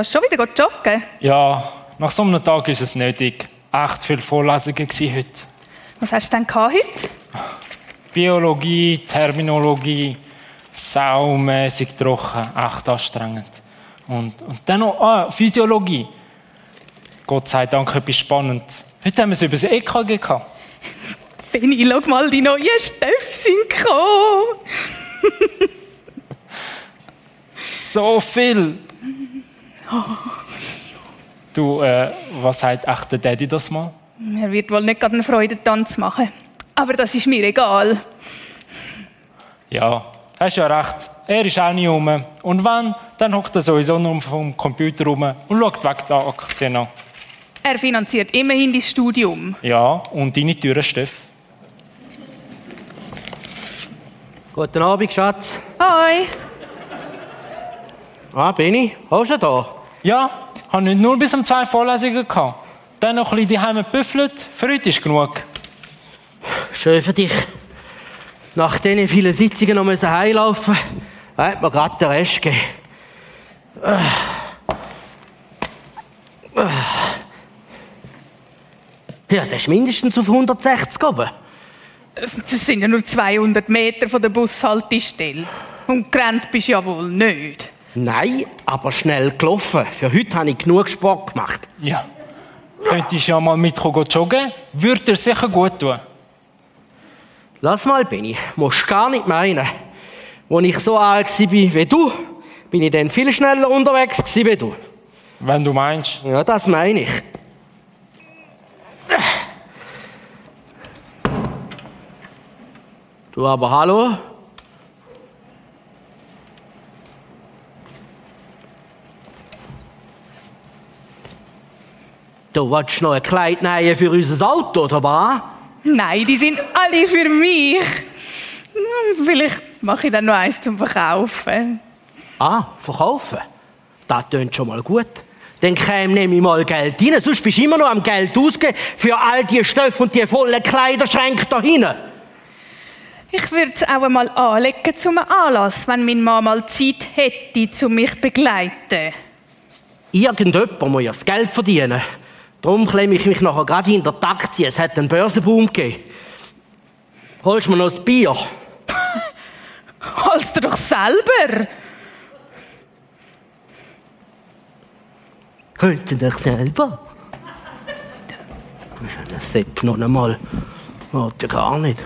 Gehst du schon wieder joggen? Ja, nach so einem Tag ist es nötig. Echt viele Vorlesungen heute. Was hast du denn heute? Biologie, Terminologie, saumässig trocken, echt anstrengend. Und, und dann noch ah, Physiologie. Gott sei Dank etwas Spannendes. Heute haben wir es über das EKG gehabt. Benni, schau mal, die neuen Stöffe sind gekommen. So viel. Du, äh, was sagt echt der Daddy das mal? Er wird wohl nicht gerade einen Freudentanz machen. Aber das ist mir egal. Ja, hast ja recht. Er ist auch nicht rum. Und wenn, dann hockt er sowieso nur vom Computer rum und schaut weg die Aktien an. Er finanziert immerhin dein Studium. Ja, und deine Türen, Steff. Guten Abend, Schatz. Hoi. Ah, Benni, hast du da? Ja, habe nicht nur bis um zwei Vorlesungen gehabt. Dann noch ein bisschen daheim gebüffelt. Für heute ist genug. Schön für dich. Nach diesen vielen Sitzungen noch müssen heimlaufen, hat mir gerade den Rest gegeben. Ja, das ist mindestens auf 160 oben. Das sind ja nur 200 Meter von der Bushaltestelle. Und gerannt bist du ja wohl nicht. Nein, aber schnell gelaufen. Für heute habe ich genug Sport gemacht. Ja. Könntest ja mal mit joggen? Würde dir sicher gut tun. Lass mal, Benni, musst gar nicht meinen. Als ich so alt war wie du, bin ich dann viel schneller unterwegs wie du. Wenn du meinst. Ja, das meine ich. Du aber hallo? Du wolltest noch ein Kleid nähen für unser Auto, oder was? Nein, die sind alle für mich. Hm, Vielleicht mache ich dann noch eins zum Verkaufen. Ah, verkaufen? Das tönt schon mal gut. Dann käme nämlich mal Geld rein, sonst bist du immer noch am Geld ausgeben für all die Stoffe und die vollen Kleiderschränke da hinten. Ich würde es auch einmal anlegen zum Anlass, wenn meine Mama mal Zeit hätte, um mich zu begleiten. Irgendjemand muss ja das Geld verdienen. Darum klemme ich mich nachher gerade hinter die Aktie. Es hat einen Börsenboom gegeben. Holst du mir noch ein Bier? Holst du doch selber. Holst du dich selber? Das Sepp noch einmal. Warte gar nicht.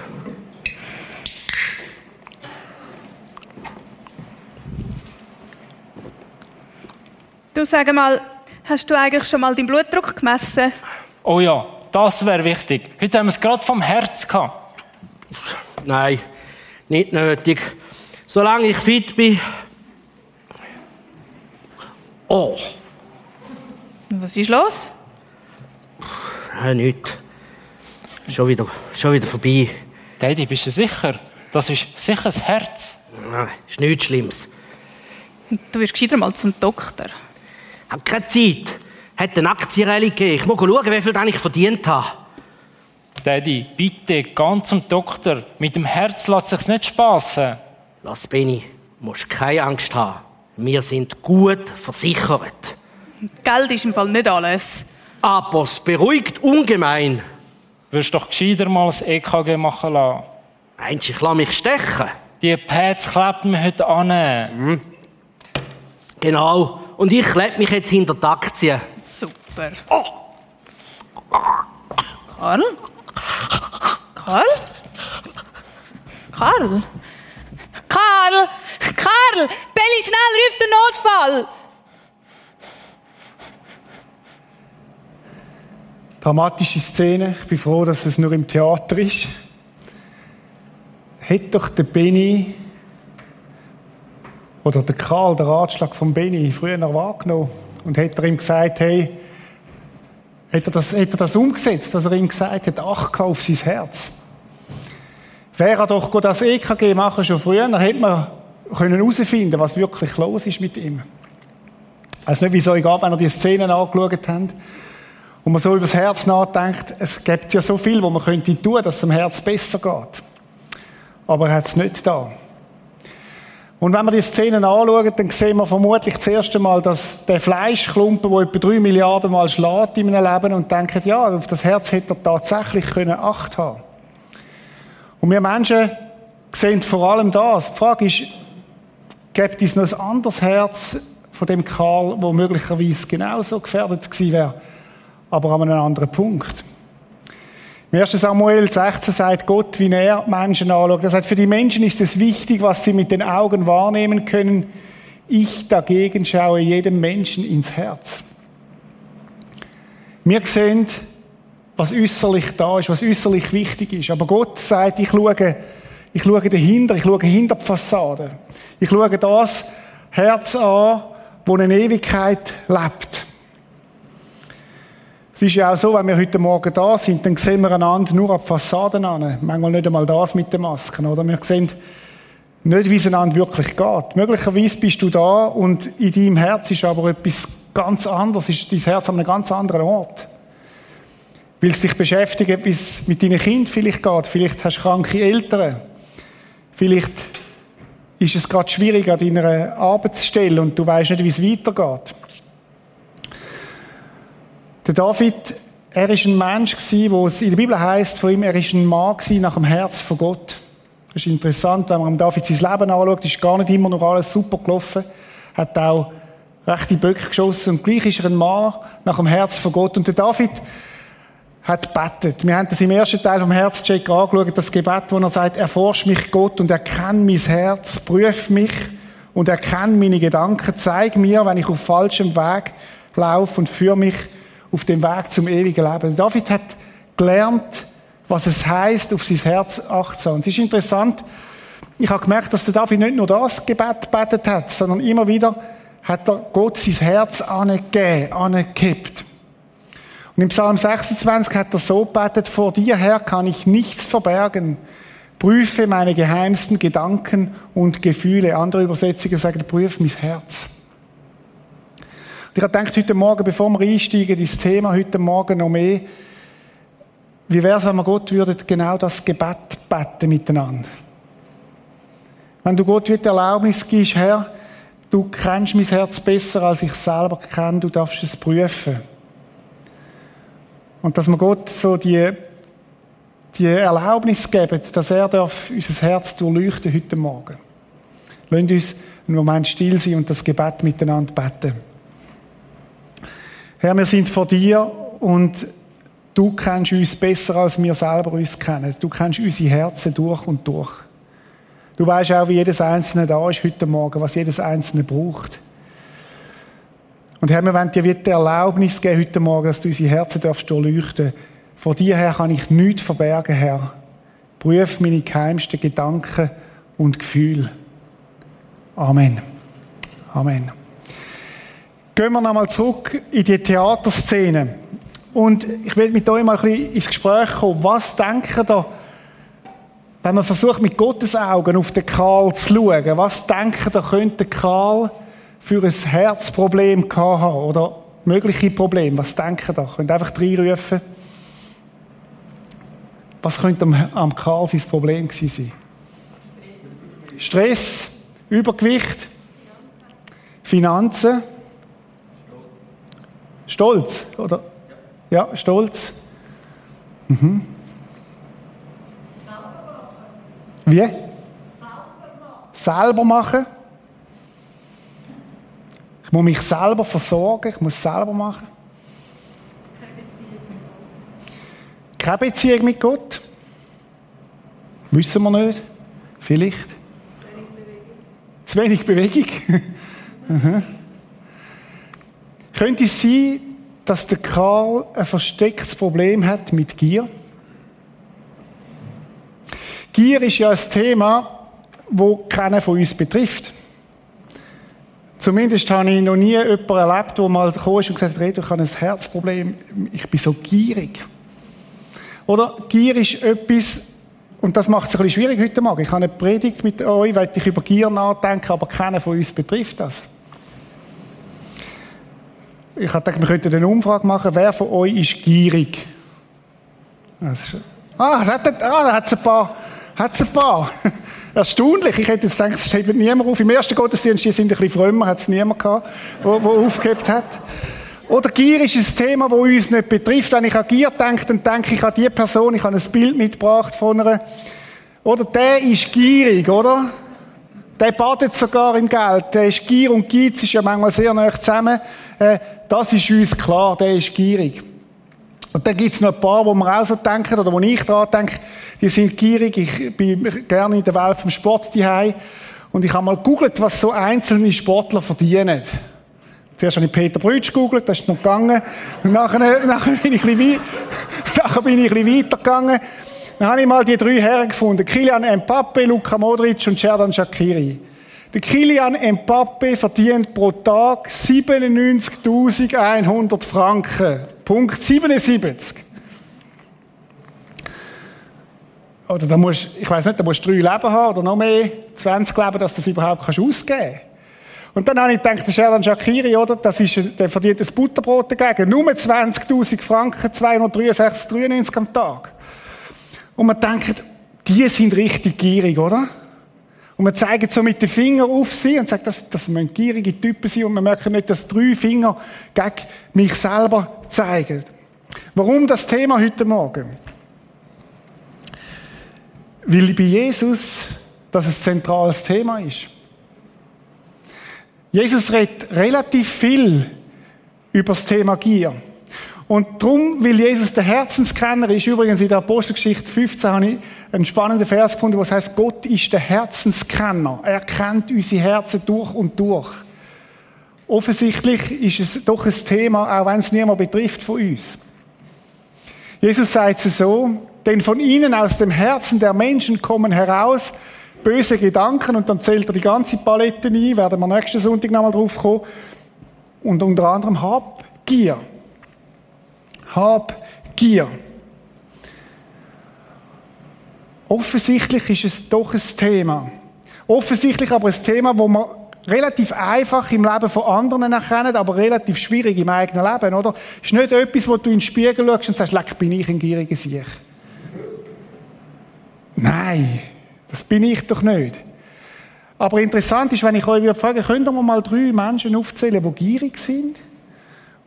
Du sag mal, hast du eigentlich schon mal deinen Blutdruck gemessen? Oh ja, das wäre wichtig. Heute haben wir es gerade vom Herz gehabt. Nein, nicht nötig. Solange ich fit bin. Oh, Was ist los? ja, nichts. Schon wieder, schon wieder vorbei. Daddy, bist du sicher? Das ist sicher das Herz. Nein, ist nichts Schlimmes. Du wirst gescheiter mal zum Doktor. Hab keine Zeit. Hat eine Aktienrallye gegeben. Ich muss schauen, wie viel ich verdient habe. Daddy, bitte, ganz zum Doktor. Mit dem Herz lässt sich's nicht spassen. Lass Benni, musst keine Angst haben. Wir sind gut versichert. Geld ist im Fall nicht alles. Aber es beruhigt ungemein. Wirst doch gescheiter mal das EKG machen lassen. Meinst du, ich lasse mich stechen? Die Pads klebt mir heute an. Genau. Und ich klebe mich jetzt hinter die Aktien. Super. Oh, Karl? Karl? Karl? Karl! Karl! Belli, schnell, ruf den Notfall! Dramatische Szene. Ich bin froh, dass es nur im Theater ist. Hätte doch der Benny oder der Karl den Ratschlag von Benny früher wahrgenommen und hätte er ihm gesagt, hey, hätte er das, hätte er das umgesetzt, dass er ihm gesagt hat, ach, auf sein Herz. Wäre er doch das EKG machen schon früher, dann hätte man können herausfinden, was wirklich los ist mit ihm. Ich weiß nicht, wie es euch gab, wenn ihr die Szenen angeschaut habt. Und man so über das Herz nachdenkt, es gibt ja so viel, wo man könnte tun, dass es dem Herz besser geht. Aber er hat es nicht da. Und wenn wir die Szenen anschauen, dann sehen wir vermutlich das erste Mal, dass der Fleischklumpen, der etwa drei Milliarden Mal schlägt in meinem Leben und denken, ja, auf das Herz hätte er tatsächlich können Acht haben Und wir Menschen sehen vor allem das. Die Frage ist, gibt es noch ein anderes Herz von dem Karl, wo möglicherweise genauso gefährdet gewesen wäre, aber an einem anderen Punkt? Im 1. Samuel 16 sagt Gott, wie er Menschen anschaut. Er sagt, für die Menschen ist es wichtig, was sie mit den Augen wahrnehmen können. Ich dagegen schaue jedem Menschen ins Herz. Wir sehen, was äußerlich da ist, was äußerlich wichtig ist. Aber Gott sagt, ich schaue, ich schaue dahinter, ich schaue hinter die Fassade. Ich schaue das Herz an, wo eine Ewigkeit lebt. Es ist ja auch so, wenn wir heute Morgen da sind, dann sehen wir einander nur an die Fassaden an. Manchmal nicht einmal das mit den Masken, oder? Wir sehen nicht, wie es einander wirklich geht. Möglicherweise bist du da und in deinem Herz ist aber etwas ganz anderes, ist dein Herz an einem ganz anderen Ort. Weil es dich beschäftigt, wie es mit deinen Kindern vielleicht geht. Vielleicht hast du kranke Eltern. Vielleicht ist es gerade schwierig an deiner Arbeitsstelle und du weißt nicht, wie es weitergeht. Der David, er ist ein Mensch gewesen, wo es in der Bibel heißt, von ihm, er ist ein Mann gewesen nach dem Herz von Gott. Das ist interessant, wenn man David sein Leben anschaut, ist gar nicht immer noch alles super gelaufen. Hat auch rechte Böcke geschossen und gleich ist er ein Mann nach dem Herz von Gott. Und der David hat bettet. Wir haben das im ersten Teil vom Herzcheck angeschaut, das Gebet, wo er sagt, erforsch mich Gott und erkenne mein Herz, prüf mich und erkenne meine Gedanken, zeig mir, wenn ich auf falschem Weg laufe und führe mich auf dem Weg zum ewigen Leben. David hat gelernt, was es heißt, auf sein Herz achtsam. Es ist interessant, ich habe gemerkt, dass der David nicht nur das Gebet betet hat, sondern immer wieder hat er Gott sein Herz angegeben, angekippt. Und im Psalm 26 hat er so betet, vor dir Herr kann ich nichts verbergen. Prüfe meine geheimsten Gedanken und Gefühle. Andere Übersetzungen sagen, prüfe mein Herz. Und ich habe gedacht, heute Morgen, bevor wir einsteigen ins Thema, heute Morgen noch mehr, wie wäre es, wenn wir Gott würden genau das Gebet beten miteinander? Wenn du Gott wieder Erlaubnis gibst, Herr, du kennst mein Herz besser, als ich selber kenne, du darfst es prüfen. Und dass wir Gott so die, die Erlaubnis geben, dass er darf unser Herz durchleuchten heute Morgen. Lasst uns einen Moment still sein und das Gebet miteinander beten. Herr, wir sind vor dir und du kennst uns besser, als wir selber uns kennen. Du kennst unsere Herzen durch und durch. Du weißt auch, wie jedes Einzelne da ist heute Morgen, was jedes Einzelne braucht. Und Herr, wir wollen dir wieder Erlaubnis geben heute Morgen, dass du unsere Herzen darfst durchleuchten. Vor dir, Herr, kann ich nichts verbergen, Herr. Prüf meine geheimsten Gedanken und Gefühle. Amen. Amen. Gehen wir nochmal zurück in die Theaterszene. Und ich will mit euch mal ein bisschen ins Gespräch kommen. Was denken da, wenn man versucht, mit Gottes Augen auf den Karl zu schauen, was denken da könnte Karl für ein Herzproblem haben oder mögliche Probleme? Was denken da? Könnt einfach reinrufen. Was könnte am, am Karl sein Problem gewesen sein? Stress, Stress Übergewicht, Finanzen. Stolz, oder? Ja, Stolz. Mhm. Wie? Selber machen. Selber machen. Ich muss mich selber versorgen, ich muss selber machen. Keine Beziehung mit Gott. Wissen wir nicht. Vielleicht. Zu wenig Bewegung. Zu wenig Bewegung. Könnte es sein, dass der Karl ein verstecktes Problem hat mit Gier? Gier ist ja ein Thema, wo keiner von uns betrifft. Zumindest habe ich noch nie jemanden erlebt, der mal gekommen und gesagt hat, ich habe ein Herzproblem, ich bin so gierig. Oder Gier ist etwas, und das macht es ein bisschen schwierig heute Morgen. Ich habe eine Predigt mit euch, weil ich über Gier nachdenke, aber keiner von uns betrifft das. Ich habe gedacht, wir könnten eine Umfrage machen. Wer von euch ist gierig? Ist, ah, da hat, ah, es ein paar. Hat's ein paar. Erstaunlich. Ich hätte jetzt gedacht, es steht niemand auf. Im ersten Gottesdienst, die sind ein bisschen frömmer, hat es niemand gehabt, der aufgehebt hat. Oder Gier ist ein Thema, das uns nicht betrifft. Wenn ich an Gier denke, dann denke ich an die Person, ich habe ein Bild mitgebracht von einer. Oder der ist gierig, oder? Der badet sogar im Geld. Der ist Gier und Geiz ist ja manchmal sehr nah zusammen. Äh, das ist uns klar, der ist gierig. Und dann gibt es noch ein paar, wo wir auch so denken, oder wo ich daran denke, die sind gierig. Ich bin gerne in der Welt vom Sport daheim. Und ich habe mal gegoogelt, was so einzelne Sportler verdienen. Zuerst habe ich Peter Brütsch gegoogelt, das ist noch gegangen. Und nachher, nachher, bin ich ein bisschen, nachher bin ich ein bisschen weitergegangen. Dann habe ich mal die drei Herren gefunden. Kilian Mbappe, Luka Modric und Sherdan Shakiri. Der Kilian Mbappe verdient pro Tag 97.100 Franken. Punkt 77. Oder da musst, ich weiß nicht, da musst du drei Leben haben oder noch mehr, 20 Leben, dass du das überhaupt kannst ausgeben kannst. Und dann habe ich gedacht, der Sheldon Shakiri, oder? Das ist, der verdient ein Butterbrot dagegen. Nur 20.000 Franken, 263, 93 am Tag. Und man denkt, die sind richtig gierig, oder? Und man zeigt so mit den Fingern auf sie und sagt, das, das müssen gierige Typen sein. Und man merkt nicht, dass drei Finger gegen mich selber zeigen. Warum das Thema heute Morgen? Weil bei Jesus das ein zentrales Thema ist. Jesus redet relativ viel über das Thema Gier. Und darum, weil Jesus der Herzenskenner ist, übrigens in der Apostelgeschichte 15 habe ich einen spannenden Vers gefunden, was heißt, Gott ist der Herzenskenner. Er kennt unsere Herzen durch und durch. Offensichtlich ist es doch ein Thema, auch wenn es niemand betrifft von uns. Jesus sagt es so, denn von ihnen aus dem Herzen der Menschen kommen heraus böse Gedanken und dann zählt er die ganze Palette ein, werden wir nächsten Sonntag nochmal drauf kommen. Und unter anderem Habgier. Habgier. Offensichtlich ist es doch ein Thema. Offensichtlich aber ein Thema, wo man relativ einfach im Leben von anderen erkennen, aber relativ schwierig im eigenen Leben, oder? Ist nicht etwas, wo du in den Spiegel schaust und sagst, leck, bin ich ein gieriger Sieg. Nein. Das bin ich doch nicht. Aber interessant ist, wenn ich euch frage, könnt ihr mal drei Menschen aufzählen, die gierig sind?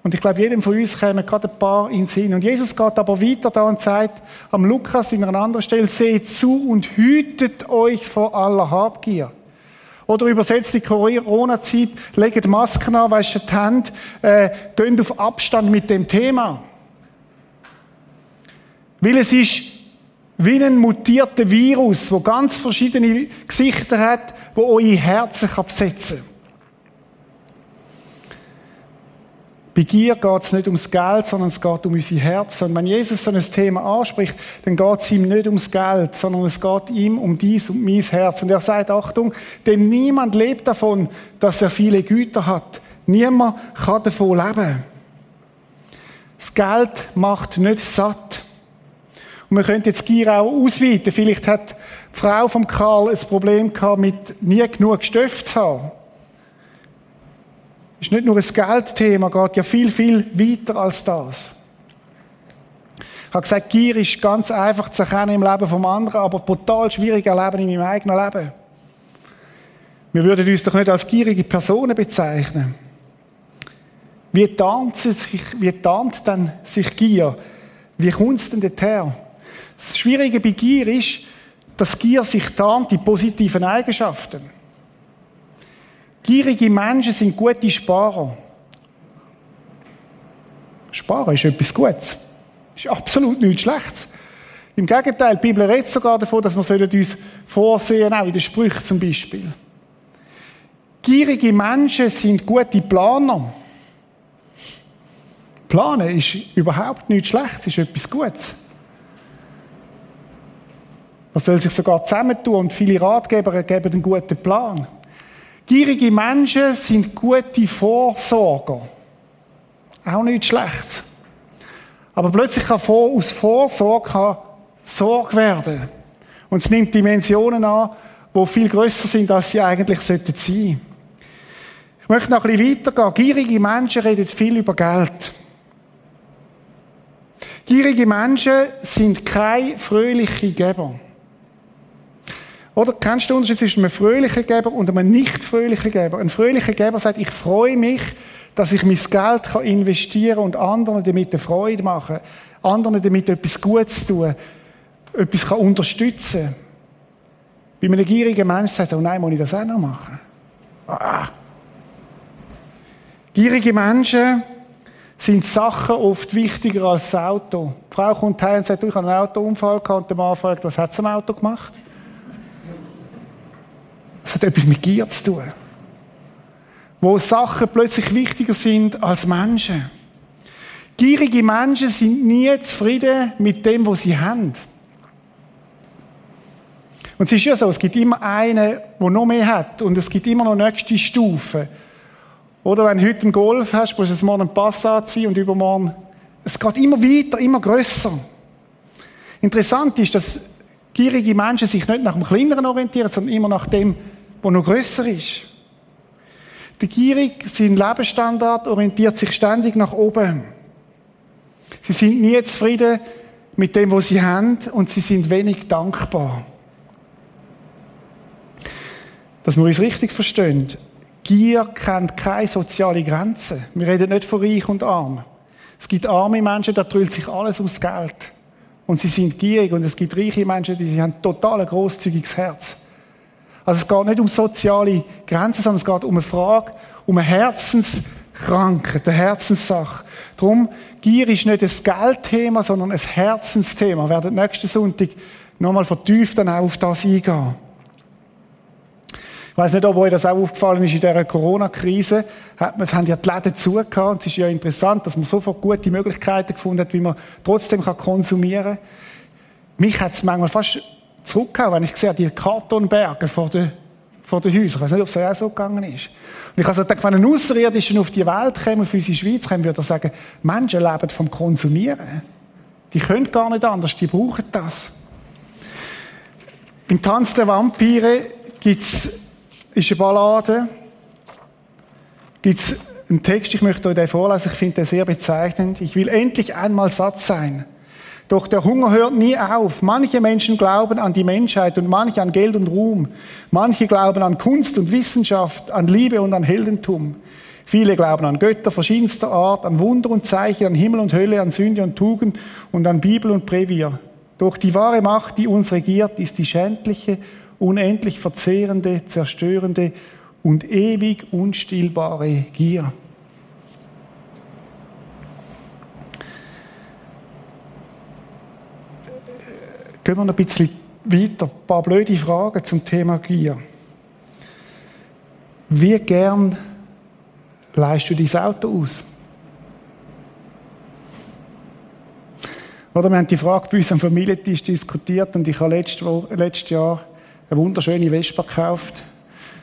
Und ich glaube, jedem von uns kämen gerade ein paar in den Sinn. Und Jesus geht aber weiter da und sagt am Lukas in einer anderen Stelle, seht zu und hütet euch vor aller Habgier. Oder übersetzt die Corona-Zeit, legt Masken an, wäscht die Hände, äh, geht auf Abstand mit dem Thema. Weil es ist wie ein mutierter Virus, wo ganz verschiedene Gesichter hat, wo eure Herzen besetzen kann. Bei Gier geht es nicht ums Geld, sondern es geht um unsere Herzen. Und wenn Jesus so ein Thema anspricht, dann geht es ihm nicht ums Geld, sondern es geht ihm um dies und mein Herz. Und er sagt, Achtung, denn niemand lebt davon, dass er viele Güter hat. Niemand kann davon leben. Das Geld macht nicht satt. Und wir können jetzt Gier auch ausweiten. Vielleicht hat die Frau von Karl ein Problem gehabt, mit nie genug Stoff zu haben. Ist nicht nur ein Geldthema, geht ja viel, viel weiter als das. Ich habe gesagt, Gier ist ganz einfach zu erkennen im Leben vom anderen, aber brutal schwierig erleben in meinem eigenen Leben. Wir würden uns doch nicht als gierige Personen bezeichnen. Wie tarnt, sich, wie tarnt denn sich Gier? Wie kommt es denn dorthin? Das Schwierige bei Gier ist, dass Gier sich tarnt in positiven Eigenschaften. Gierige Menschen sind gute Sparer. Sparen ist etwas Gutes. Ist absolut nichts Schlechtes. Im Gegenteil, die Bibel redet sogar davon, dass wir uns vorsehen, auch in den Sprüchen zum Beispiel. Gierige Menschen sind gute Planer. Planen ist überhaupt nichts Schlechtes, ist etwas Gutes. Man soll sich sogar zusammentun und viele Ratgeber geben einen guten Plan. Gierige Menschen sind gute Vorsorger. Auch nichts Schlechtes. Aber plötzlich kann aus Vorsorge Sorge werden. Und es nimmt Dimensionen an, die viel größer sind, als sie eigentlich sein sollten. Ich Ich möchte noch ein bisschen weitergehen. Gierige Menschen reden viel über Geld. Gierige Menschen sind keine fröhlichen Geber. Oder kennst du den Unterschied zwischen einem fröhlichen Geber und einem nicht fröhlichen Geber? Ein fröhlicher Geber sagt, ich freue mich, dass ich mein Geld investieren kann und anderen damit eine Freude machen, anderen damit etwas Gutes tun, etwas kann unterstützen. Bei einem gierigen Menschen sagt er, oh nein, muss ich das auch noch machen? Ah. Gierige Menschen sind Sachen oft wichtiger als das Auto. Die Frau kommt heim und sagt, ich habe einen Autounfall gehabt. Und der Mann fragt, was hat sie am Auto gemacht? Das hat etwas mit Gier zu tun. Wo Sachen plötzlich wichtiger sind als Menschen. Gierige Menschen sind nie zufrieden mit dem, was sie haben. Und es ist ja so, es gibt immer einen, der noch mehr hat. Und es gibt immer noch nächste Stufen. Oder wenn du heute einen Golf hast, musst du es morgen einen Passat ziehen und übermorgen. Es geht immer weiter, immer grösser. Interessant ist, dass gierige Menschen sich nicht nach dem Kleineren orientieren, sondern immer nach dem, was noch grösser ist. Der Gierig, sein Lebensstandard orientiert sich ständig nach oben. Sie sind nie zufrieden mit dem, was sie haben und sie sind wenig dankbar. Dass wir uns richtig verstehen. Gier kennt keine soziale Grenzen. Wir reden nicht von Reich und Arm. Es gibt arme Menschen, da drüllt sich alles ums Geld. Und sie sind gierig. Und es gibt reiche Menschen, die haben total ein grosszügiges Herz. Also es geht nicht um soziale Grenzen, sondern es geht um eine Frage, um eine Herzenskrankheit, eine Herzenssache. Darum, Gier ist nicht ein Geldthema, sondern ein Herzensthema. Wir werden nächsten Sonntag nochmal vertieft dann auch auf das eingehen. Ich weiß nicht, ob euch das auch aufgefallen ist in dieser Corona-Krise. Es haben ja die Läden zugehört. Und es ist ja interessant, dass man sofort gute Möglichkeiten gefunden hat, wie man trotzdem konsumieren kann. Mich hat es manchmal fast zurückgehauen, wenn ich sehe, die Kartonberge vor den, vor den Häusern. Ich weiß nicht, ob es auch so gegangen ist. Und ich habe so gedacht, wenn ein Außerirdischer auf die Welt käme, auf unsere Schweiz käme, würde er sagen, Menschen leben vom Konsumieren. Die können gar nicht anders, die brauchen das. Im Tanz der Vampire gibt's, ist eine Ballade, gibt's einen Text, ich möchte euch den vorlesen, ich finde den sehr bezeichnend. Ich will endlich einmal satt sein. Doch der Hunger hört nie auf. Manche Menschen glauben an die Menschheit und manche an Geld und Ruhm. Manche glauben an Kunst und Wissenschaft, an Liebe und an Heldentum. Viele glauben an Götter verschiedenster Art, an Wunder und Zeichen, an Himmel und Hölle, an Sünde und Tugend und an Bibel und Brevier. Doch die wahre Macht, die uns regiert, ist die schändliche, unendlich verzehrende, zerstörende und ewig unstillbare Gier. Gehen wir noch ein bisschen weiter. Ein paar blöde Fragen zum Thema Gier. Wie gern leist du dein Auto aus? Oder wir haben die Frage bei uns am Familientisch diskutiert und ich habe letztes, Jahr eine wunderschöne Vespa gekauft.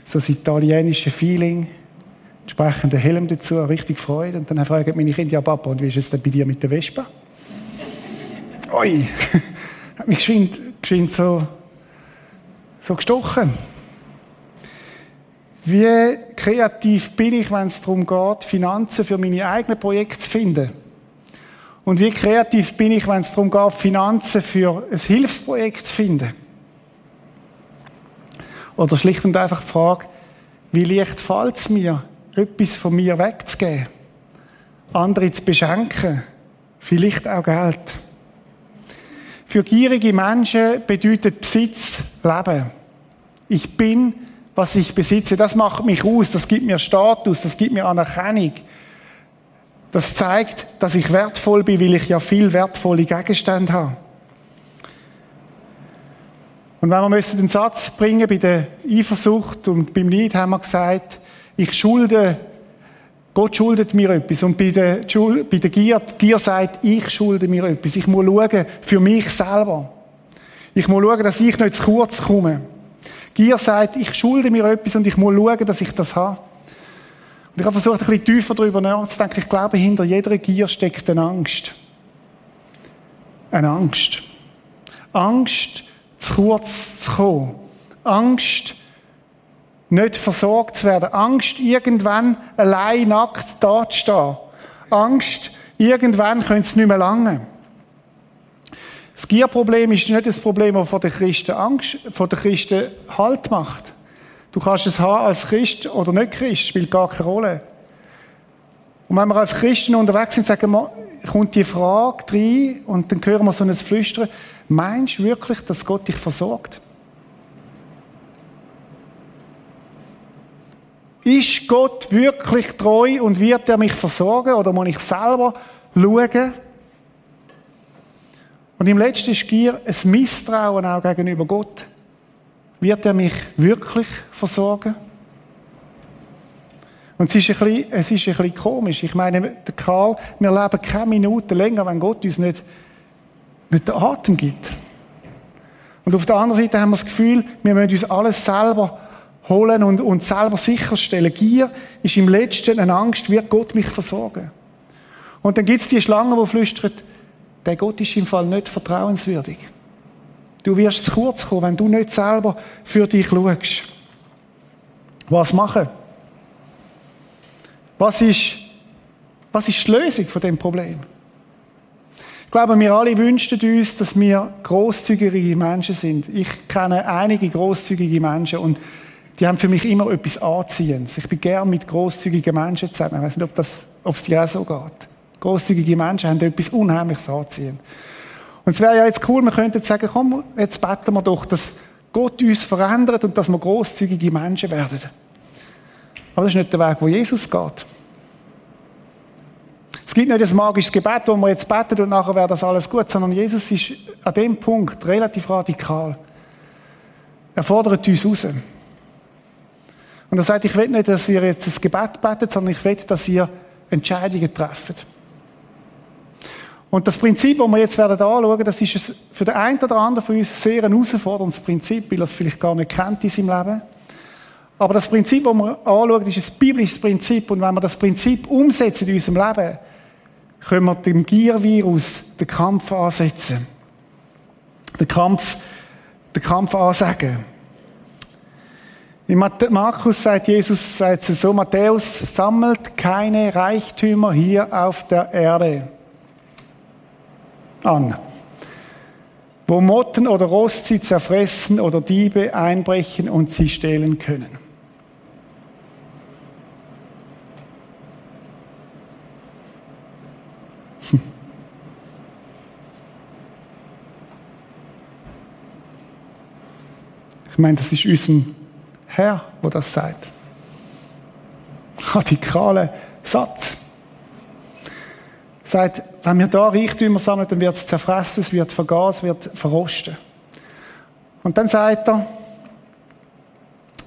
So ein italienisches Feeling. Entsprechenden Helm dazu, richtig Freude. Und dann fragen meine Kinder, ja Papa, und wie ist es denn bei dir mit der Vespa? Oi! Hat mich geschwind, geschwind so, so gestochen. Wie kreativ bin ich, wenn es darum geht, Finanzen für meine eigenen Projekte zu finden? Und wie kreativ bin ich, wenn es darum geht, Finanzen für ein Hilfsprojekt zu finden? Oder schlicht und einfach die Frage, wie leicht fällt es mir, etwas von mir wegzugeben, andere zu beschenken, vielleicht auch Geld? Für gierige Menschen bedeutet Besitz Leben. Ich bin, was ich besitze. Das macht mich aus, das gibt mir Status, das gibt mir Anerkennung. Das zeigt, dass ich wertvoll bin, weil ich ja viel wertvolle Gegenstände habe. Und wenn wir den Satz bringen bei der Eifersucht und beim Neid haben wir gesagt, ich schulde Gott schuldet mir etwas. Und bei der, bei der Gier, Gier sagt, ich schulde mir etwas. Ich muss schauen für mich selber. Ich muss schauen, dass ich nicht zu kurz komme. Gier sagt, ich schulde mir etwas und ich muss schauen, dass ich das habe. Und ich habe versucht, ein bisschen tiefer darüber nachzudenken. Ich glaube, hinter jeder Gier steckt eine Angst. Eine Angst. Angst, zu kurz zu kommen. Angst, nicht versorgt zu werden. Angst, irgendwann allein nackt dazustehen. Angst, irgendwann könnte es nicht mehr lange. Das Gierproblem ist nicht das Problem, das von den Christen Angst, von den Christen Halt macht. Du kannst es haben als Christ oder nicht Christ, spielt gar keine Rolle. Und wenn wir als Christen unterwegs sind, sagen wir, kommt die Frage rein und dann hören wir so ein Flüstern. Meinst du wirklich, dass Gott dich versorgt? Ist Gott wirklich treu und wird er mich versorgen oder muss ich selber schauen? Und im letzten ist Gier ein Misstrauen auch gegenüber Gott. Wird er mich wirklich versorgen? Und es ist, ein bisschen, es ist ein bisschen komisch. Ich meine, der Karl, wir leben keine Minute länger, wenn Gott uns nicht, nicht den Atem gibt. Und auf der anderen Seite haben wir das Gefühl, wir müssen uns alles selber holen und, und selber sicherstellen. Gier ist im Letzten eine Angst, wird Gott mich versorgen? Und dann gibt es die Schlange, die flüstert, der Gott ist im Fall nicht vertrauenswürdig. Du wirst zu kurz kommen, wenn du nicht selber für dich schaust. Was machen? Was ist, was ist die Lösung von dem Problem? Ich glaube, wir alle wünschen uns, dass wir großzügige Menschen sind. Ich kenne einige großzügige Menschen und die haben für mich immer etwas Anziehendes. Ich bin gern mit großzügigen Menschen zusammen. Ich weiß nicht, ob, das, ob es dir auch so geht. Großzügige Menschen haben etwas Unheimliches anziehen. Und es wäre ja jetzt cool, wir könnten sagen, komm, jetzt beten wir doch, dass Gott uns verändert und dass wir großzügige Menschen werden. Aber das ist nicht der Weg, wo Jesus geht. Es gibt nicht das magische Gebet, wo wir jetzt beten und nachher wäre das alles gut, sondern Jesus ist an dem Punkt relativ radikal. Er fordert uns raus. Und er sagt, ich will nicht, dass ihr jetzt das Gebet betet, sondern ich will, dass ihr Entscheidungen trefft. Und das Prinzip, das wir jetzt werden anschauen, das ist für den einen oder anderen von uns sehr ein herausforderndes Prinzip, weil er es vielleicht gar nicht kennt in seinem Leben. Aber das Prinzip, das wir anschauen, ist ein biblisches Prinzip. Und wenn wir das Prinzip umsetzen in unserem Leben, können wir dem Giervirus den Kampf ansetzen. Den Kampf, den Kampf ansagen. In Markus sagt Jesus, sagt es so, Matthäus sammelt keine Reichtümer hier auf der Erde an, wo Motten oder Rost sie zerfressen oder Diebe einbrechen und sie stehlen können. Ich meine, das ist unser Herr, wo das sagt. Radikaler Satz. Sagt, wenn wir da Reichtümer sammeln, dann wird es zerfressen, es wird vergehen, es wird verrosten. Und dann sagt er,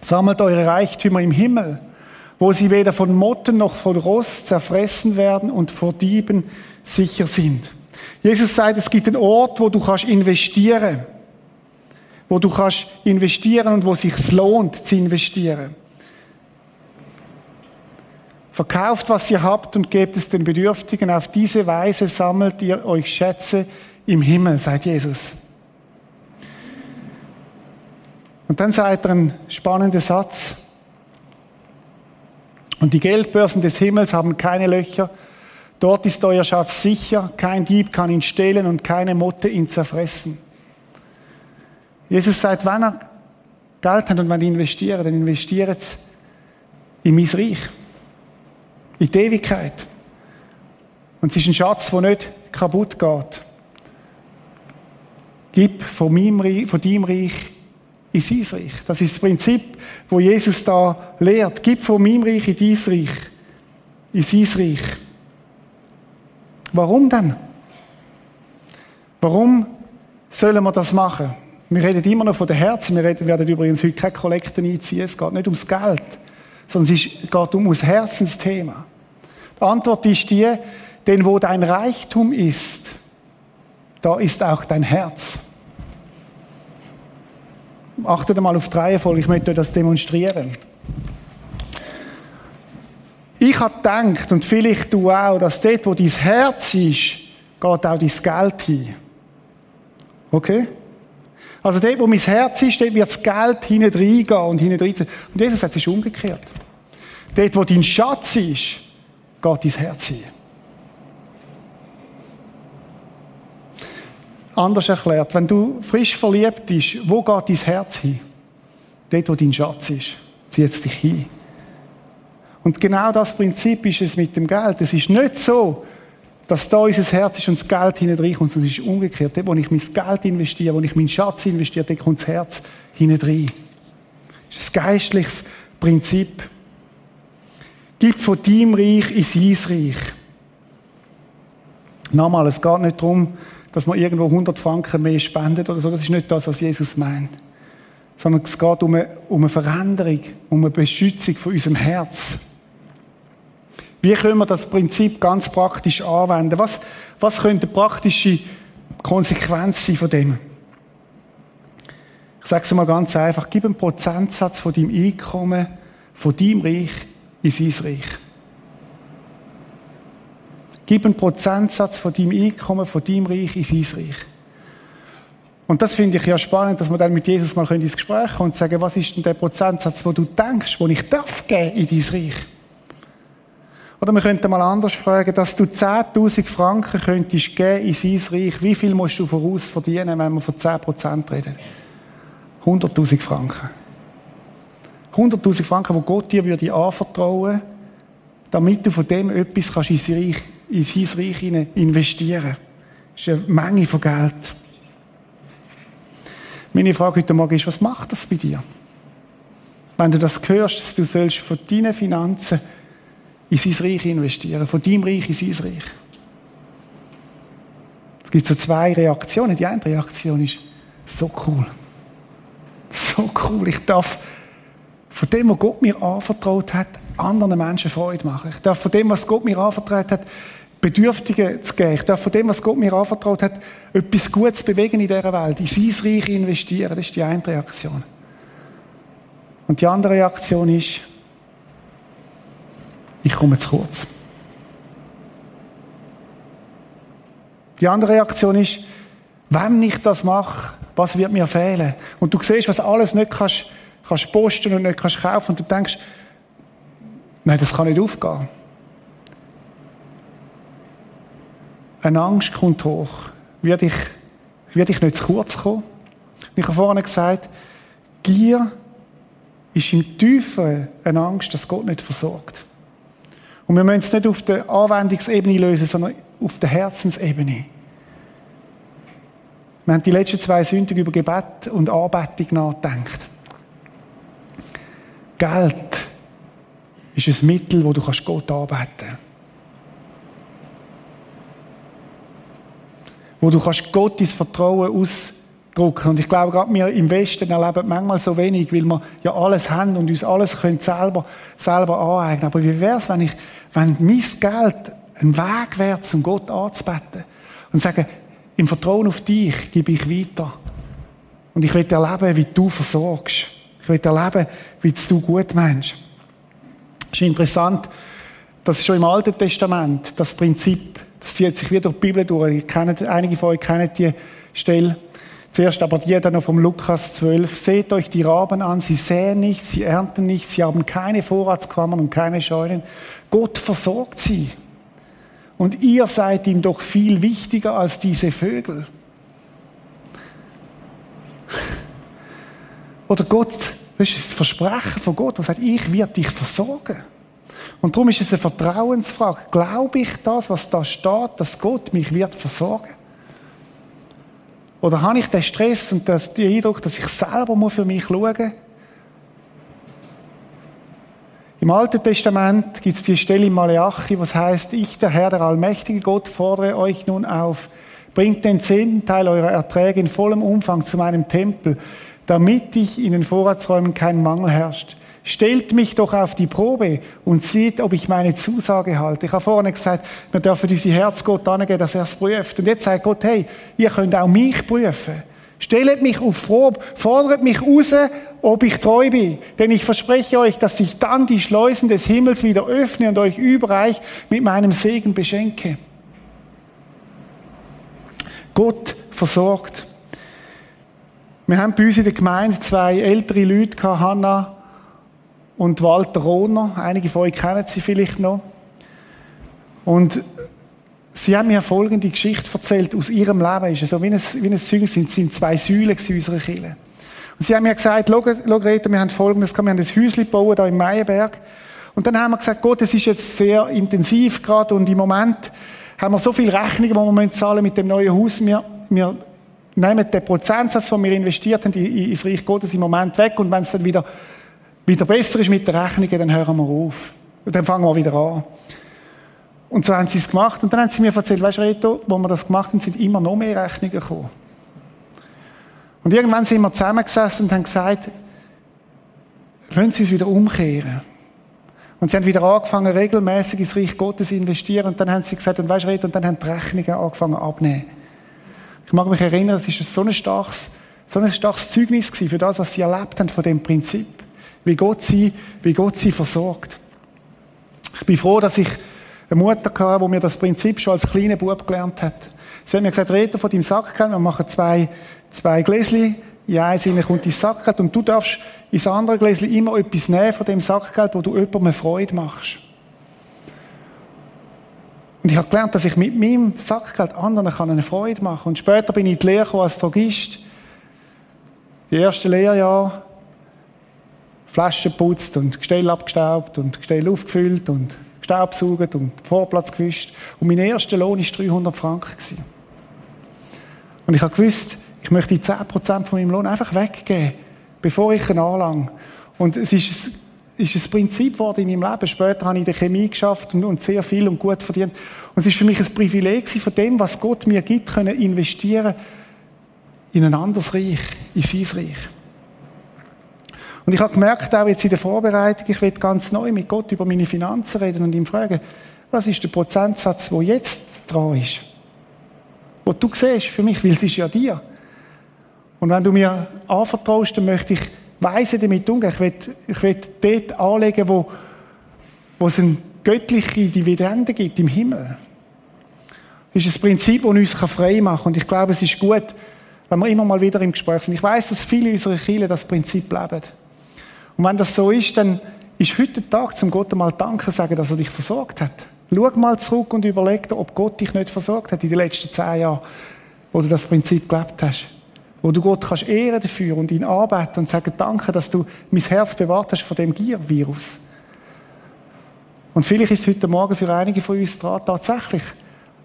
sammelt eure Reichtümer im Himmel, wo sie weder von Motten noch von Rost zerfressen werden und vor Dieben sicher sind. Jesus sagt, es gibt einen Ort, wo du kannst investieren kannst wo du kannst investieren und wo es sich lohnt zu investieren. Verkauft, was ihr habt und gebt es den Bedürftigen. Auf diese Weise sammelt ihr euch Schätze im Himmel, sagt Jesus. Und dann sagt er einen spannenden Satz. Und die Geldbörsen des Himmels haben keine Löcher. Dort ist euer Schatz sicher. Kein Dieb kann ihn stehlen und keine Motte ihn zerfressen. Jesus sagt, wenn ihr Geld habt und wenn ihr investiert, dann investiert es in mein Reich. In die Ewigkeit. Und es ist ein Schatz, der nicht kaputt geht. Gib von, meinem Reich, von deinem Reich in sein Reich. Das ist das Prinzip, wo Jesus da lehrt. Gib von meinem Reich in dein Reich. In sein Reich. Warum denn? Warum sollen wir das machen? Wir reden immer noch von den Herzen. Wir werden übrigens heute keine Kollekten einziehen. Es geht nicht ums Geld, sondern es geht um das Herzensthema. Die Antwort ist die, denn wo dein Reichtum ist, da ist auch dein Herz. Achtet mal auf die Reihenfolge, ich möchte euch das demonstrieren. Ich habe gedacht, und vielleicht du auch, dass dort, wo dein Herz ist, geht auch dein Geld hin. Okay? Also dort, wo mein Herz ist, dort wird das Geld hinten reingehen und hinten reinziehen. Und Jesus sagt, es ist umgekehrt. Dort, wo dein Schatz ist, geht dein Herz hin. Anders erklärt, wenn du frisch verliebt bist, wo geht dein Herz hin? Dort, wo dein Schatz ist, zieht es dich hin. Und genau das Prinzip ist es mit dem Geld. Es ist nicht so, dass da unser Herz ist und das Geld hinten reinkommt, sondern es ist umgekehrt. Dort, wo ich mein Geld investiere, wo ich meinen Schatz investiere, dort kommt das Herz hinten rein. Das ist ein geistliches Prinzip. Gib von deinem Reich in sein Reich. Nochmal, es geht nicht darum, dass man irgendwo 100 Franken mehr spendet oder so. Das ist nicht das, was Jesus meint. Sondern es geht um eine, um eine Veränderung, um eine Beschützung von unserem Herz. Wie können wir das Prinzip ganz praktisch anwenden? Was, was könnte praktische Konsequenz sein von dem? Ich sage es mal ganz einfach. Gib einen Prozentsatz von deinem Einkommen, von deinem Reich in sein Reich. Gib einen Prozentsatz von deinem Einkommen, von deinem Reich in sein Reich. Und das finde ich ja spannend, dass wir dann mit Jesus mal ins Gespräch kommen und sagen, was ist denn der Prozentsatz, wo du denkst, wo ich darf geben in dein Reich? Oder wir könnten mal anders fragen, dass du 10.000 Franken könntest geben in sein Reich. Wie viel musst du voraus verdienen, wenn wir von 10% reden? 100.000 Franken. 100.000 Franken, wo Gott dir würde anvertrauen, damit du von dem etwas kannst in sein Reich in sein Reich investieren. Das ist eine Menge von Geld. Meine Frage heute Morgen ist, was macht das bei dir? Wenn du das hörst, dass du sollst von deinen Finanzen in sein Reich investieren, von deinem Reich in sein Reich. Es gibt so zwei Reaktionen. Die eine Reaktion ist, so cool. So cool. Ich darf von dem, was Gott mir anvertraut hat, anderen Menschen Freude machen. Ich darf von dem, was Gott mir anvertraut hat, Bedürftige zu geben. Ich darf von dem, was Gott mir anvertraut hat, etwas Gutes bewegen in dieser Welt, in sein Reich investieren. Das ist die eine Reaktion. Und die andere Reaktion ist, ich komme zu kurz. Die andere Reaktion ist, wenn ich das mache, was wird mir fehlen? Und du siehst, was alles nicht kannst, kannst posten und nicht kannst kaufen und du denkst, nein, das kann nicht aufgehen. Eine Angst kommt hoch. Werde ich, werde ich nicht zu kurz kommen? Ich habe vorhin gesagt, Gier ist im Tiefen eine Angst, dass Gott nicht versorgt. Und wir müssen es nicht auf der Anwendungsebene lösen, sondern auf der Herzensebene. Wir haben die letzten zwei Sünden über Gebet und Anbetung nachgedacht. Geld ist ein Mittel, wo du Gott anbeten kannst. wo du kannst Gottes Vertrauen ausdrücken. Und ich glaube, gerade wir im Westen erleben manchmal so wenig, weil wir ja alles haben und uns alles können selber, selber aneignen. Aber wie wäre es, wenn ich, wenn mein Geld ein Weg wäre, um Gott anzubeten und sagen, im Vertrauen auf dich gebe ich weiter. Und ich will erleben, wie du versorgst. Ich will erleben, wie du gut meinst. Es ist interessant, dass schon im Alten Testament das Prinzip das zieht sich wieder durch die Bibel durch. Kennt, einige von euch kennen die Stelle. Zuerst aber dann noch vom Lukas 12. Seht euch die Raben an, sie säen nicht, sie ernten nicht, sie haben keine Vorratskammern und keine Scheunen. Gott versorgt sie. Und ihr seid ihm doch viel wichtiger als diese Vögel. Oder Gott, das ist das Versprechen von Gott, der sagt, ich werde dich versorgen. Und darum ist es eine Vertrauensfrage. Glaube ich das, was da steht, dass Gott mich wird versorgen? Oder habe ich den Stress und den Eindruck, dass ich selber für mich schauen muss? Im Alten Testament gibt es die Stelle in Maleachi, was heißt, ich, der Herr, der allmächtige Gott, fordere euch nun auf, bringt den zehnten Teil eurer Erträge in vollem Umfang zu meinem Tempel, damit ich in den Vorratsräumen kein Mangel herrscht. Stellt mich doch auf die Probe und seht, ob ich meine Zusage halte. Ich habe vorhin gesagt, wir dürfen unser Herz Gott angeben, dass er es prüft. Und jetzt sagt Gott, hey, ihr könnt auch mich prüfen. Stellt mich auf Probe, fordert mich raus, ob ich treu bin. Denn ich verspreche euch, dass ich dann die Schleusen des Himmels wieder öffne und euch überreich mit meinem Segen beschenke. Gott versorgt. Wir haben bei uns in der Gemeinde zwei ältere Leute gehabt, Hanna und Walter Rohner. Einige von euch kennen sie vielleicht noch. Und sie haben mir folgende Geschichte erzählt aus ihrem Leben. Ist so wie ein, wie Zeugnis sind, sind zwei Säulen unserer Kirche. Und sie haben mir gesagt, schau, Rita, wir haben folgendes, wir haben ein Häuschen gebaut, hier in Meienberg. Und dann haben wir gesagt, Gott, es ist jetzt sehr intensiv gerade und im Moment haben wir so viele Rechnungen, die wir zahlen mit dem neuen Haus. Wir, wir nehmen den Prozentsatz, den wir investiert haben, ins Reich Gottes im Moment weg und wenn es dann wieder, wieder besser ist mit den Rechnungen, dann hören wir auf. Und dann fangen wir wieder an. Und so haben sie es gemacht. Und dann haben sie mir erzählt, weißt du, Reto, wo wir das gemacht haben, sind immer noch mehr Rechnungen gekommen. Und irgendwann sind wir zusammengesessen und haben gesagt, lassen Sie uns wieder umkehren. Und sie haben wieder angefangen, regelmäßig ins Reich Gottes zu investieren. Und dann haben sie gesagt, und weißt du, und dann haben die Rechnungen angefangen abnehmen. Ich mag mich erinnern, es ist so ein starkes, so ein starkes Zeugnis für das, was sie erlebt haben von dem Prinzip. Wie Gott sie, wie Gott sie versorgt. Ich bin froh, dass ich eine Mutter hatte, die mir das Prinzip schon als kleiner Bub gelernt hat. Sie hat mir gesagt, Reto, von deinem Sack, wir machen zwei, zwei Gläschen in eins hinein kommt dein Sackgeld und du darfst ins andere Gläschen immer etwas nehmen von dem Sackgeld, wo du jemandem Freude machst. Und ich habe gelernt, dass ich mit meinem Sackgeld anderen eine Freude machen kann. Und später bin ich in die Lehre als Drogist. Die ersten Lehrjahre Flaschen putzt und Gestell abgestaubt und Gestell aufgefüllt und gestaubsaugt und Vorplatz gewischt. Und mein erster Lohn war 300 Franken. Und ich gewusst, ich möchte 10% von meinem Lohn einfach weggeben, bevor ich ihn anlange. Und es ist, ist ein Prinzip geworden in meinem Leben. Später habe ich in der Chemie geschafft und, und sehr viel und gut verdient. Und es ist für mich ein Privileg, von dem, was Gott mir gibt, können investieren in ein anderes Reich, in sein Reich. Und ich habe gemerkt, auch jetzt in der Vorbereitung, ich will ganz neu mit Gott über meine Finanzen reden und ihm fragen, was ist der Prozentsatz, der jetzt dran ist? Wo du siehst, für mich, weil es ist ja dir. Und wenn du mir anvertraust, dann möchte ich weise damit umgehen. Ich will, ich will dort anlegen, wo, wo es eine göttliche Dividende gibt im Himmel. Das ist ein Prinzip, das uns frei machen kann. Und ich glaube, es ist gut, wenn wir immer mal wieder im Gespräch sind. Ich weiß, dass viele unserer Kirchen das Prinzip leben. Und wenn das so ist, dann ist heute der Tag, zum Gott einmal Danke sagen, dass er dich versorgt hat. Schau mal zurück und überleg dir, ob Gott dich nicht versorgt hat in den letzten zehn Jahren, wo du das Prinzip gelebt hast wo du Gott kannst ehren dafür und ihn arbeiten und sagen, danke, dass du mein Herz bewahrt hast vor dem Gier-Virus. Und vielleicht ist es heute Morgen für einige von uns dran, tatsächlich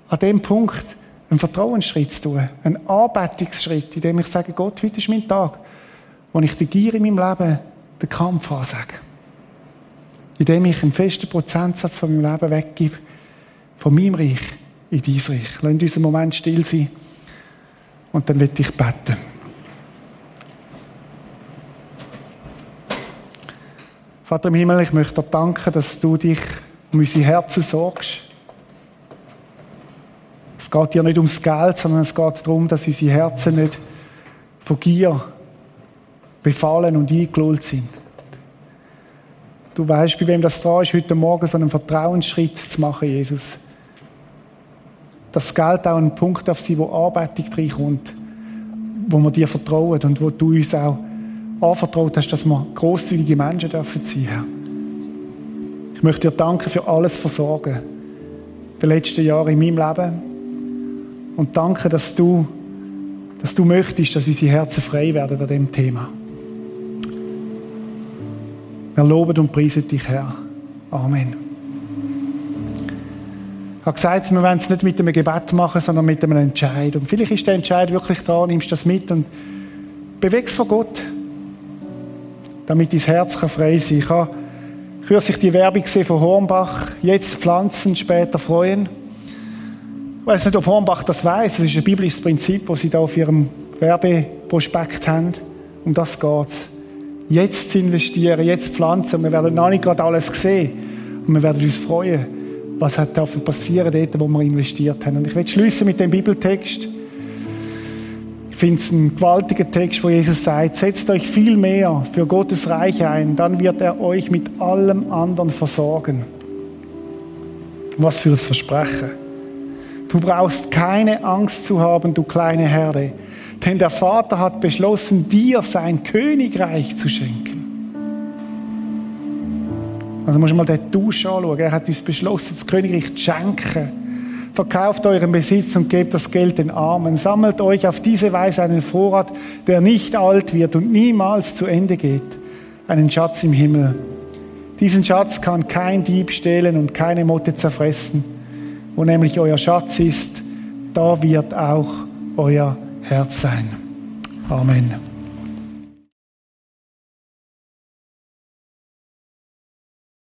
an dem Punkt einen Vertrauensschritt zu tun, einen Anbetungsschritt, in dem ich sage, Gott, heute ist mein Tag, wo ich der Gier in meinem Leben den Kampf ansage. Indem ich einen festen Prozentsatz von meinem Leben weggebe, von meinem Reich in dein Reich. Lass uns einen Moment still sein. Und dann wird ich beten. Vater im Himmel, ich möchte dir danken, dass du dich um unsere Herzen sorgst. Es geht dir nicht ums Geld, sondern es geht darum, dass unsere Herzen nicht von Gier befallen und eingelullt sind. Du weißt, bei wem das dran ist, heute Morgen so einen Vertrauensschritt zu machen, Jesus das Geld auch ein Punkt darf sein, wo Anbetung reinkommt, wo wir dir vertrauen und wo du uns auch anvertraut hast, dass wir großzügige Menschen dürfen sein, Herr. Ich möchte dir danken für alles Versorgen der letzten Jahre in meinem Leben und danke, dass du, dass du möchtest, dass unsere Herzen frei werden an dem Thema. Wir loben und preisen dich, Herr. Amen. Ich habe gesagt, wir wollen es nicht mit einem Gebet machen, sondern mit einem Entscheid. Und vielleicht ist der Entscheid wirklich da, nimmst das mit und bewegst von Gott, damit dein Herz frei sein kann. Ich habe kürzlich die Werbung von Hornbach. Jetzt pflanzen, später freuen. Ich weiß nicht, ob Hornbach das weiß. Das ist ein biblisches Prinzip, das sie da auf ihrem Werbeprospekt haben. Um das geht es. Jetzt zu investieren, jetzt zu pflanzen. Wir werden noch nicht gerade alles sehen. Und wir werden uns freuen was hat passieren dort, wo wir investiert haben. Und ich will schließen mit dem Bibeltext. Ich finde es ein gewaltiger Text, wo Jesus sagt, setzt euch viel mehr für Gottes Reich ein, dann wird er euch mit allem anderen versorgen. Was für ein Versprechen. Du brauchst keine Angst zu haben, du kleine Herde, Denn der Vater hat beschlossen, dir sein Königreich zu schenken. Also muss mal den Tausch anschauen. Er hat uns beschlossen, das Königreich zu schenken. Verkauft euren Besitz und gebt das Geld den Armen. Sammelt euch auf diese Weise einen Vorrat, der nicht alt wird und niemals zu Ende geht. Einen Schatz im Himmel. Diesen Schatz kann kein Dieb stehlen und keine Motte zerfressen. Wo nämlich euer Schatz ist, da wird auch euer Herz sein. Amen.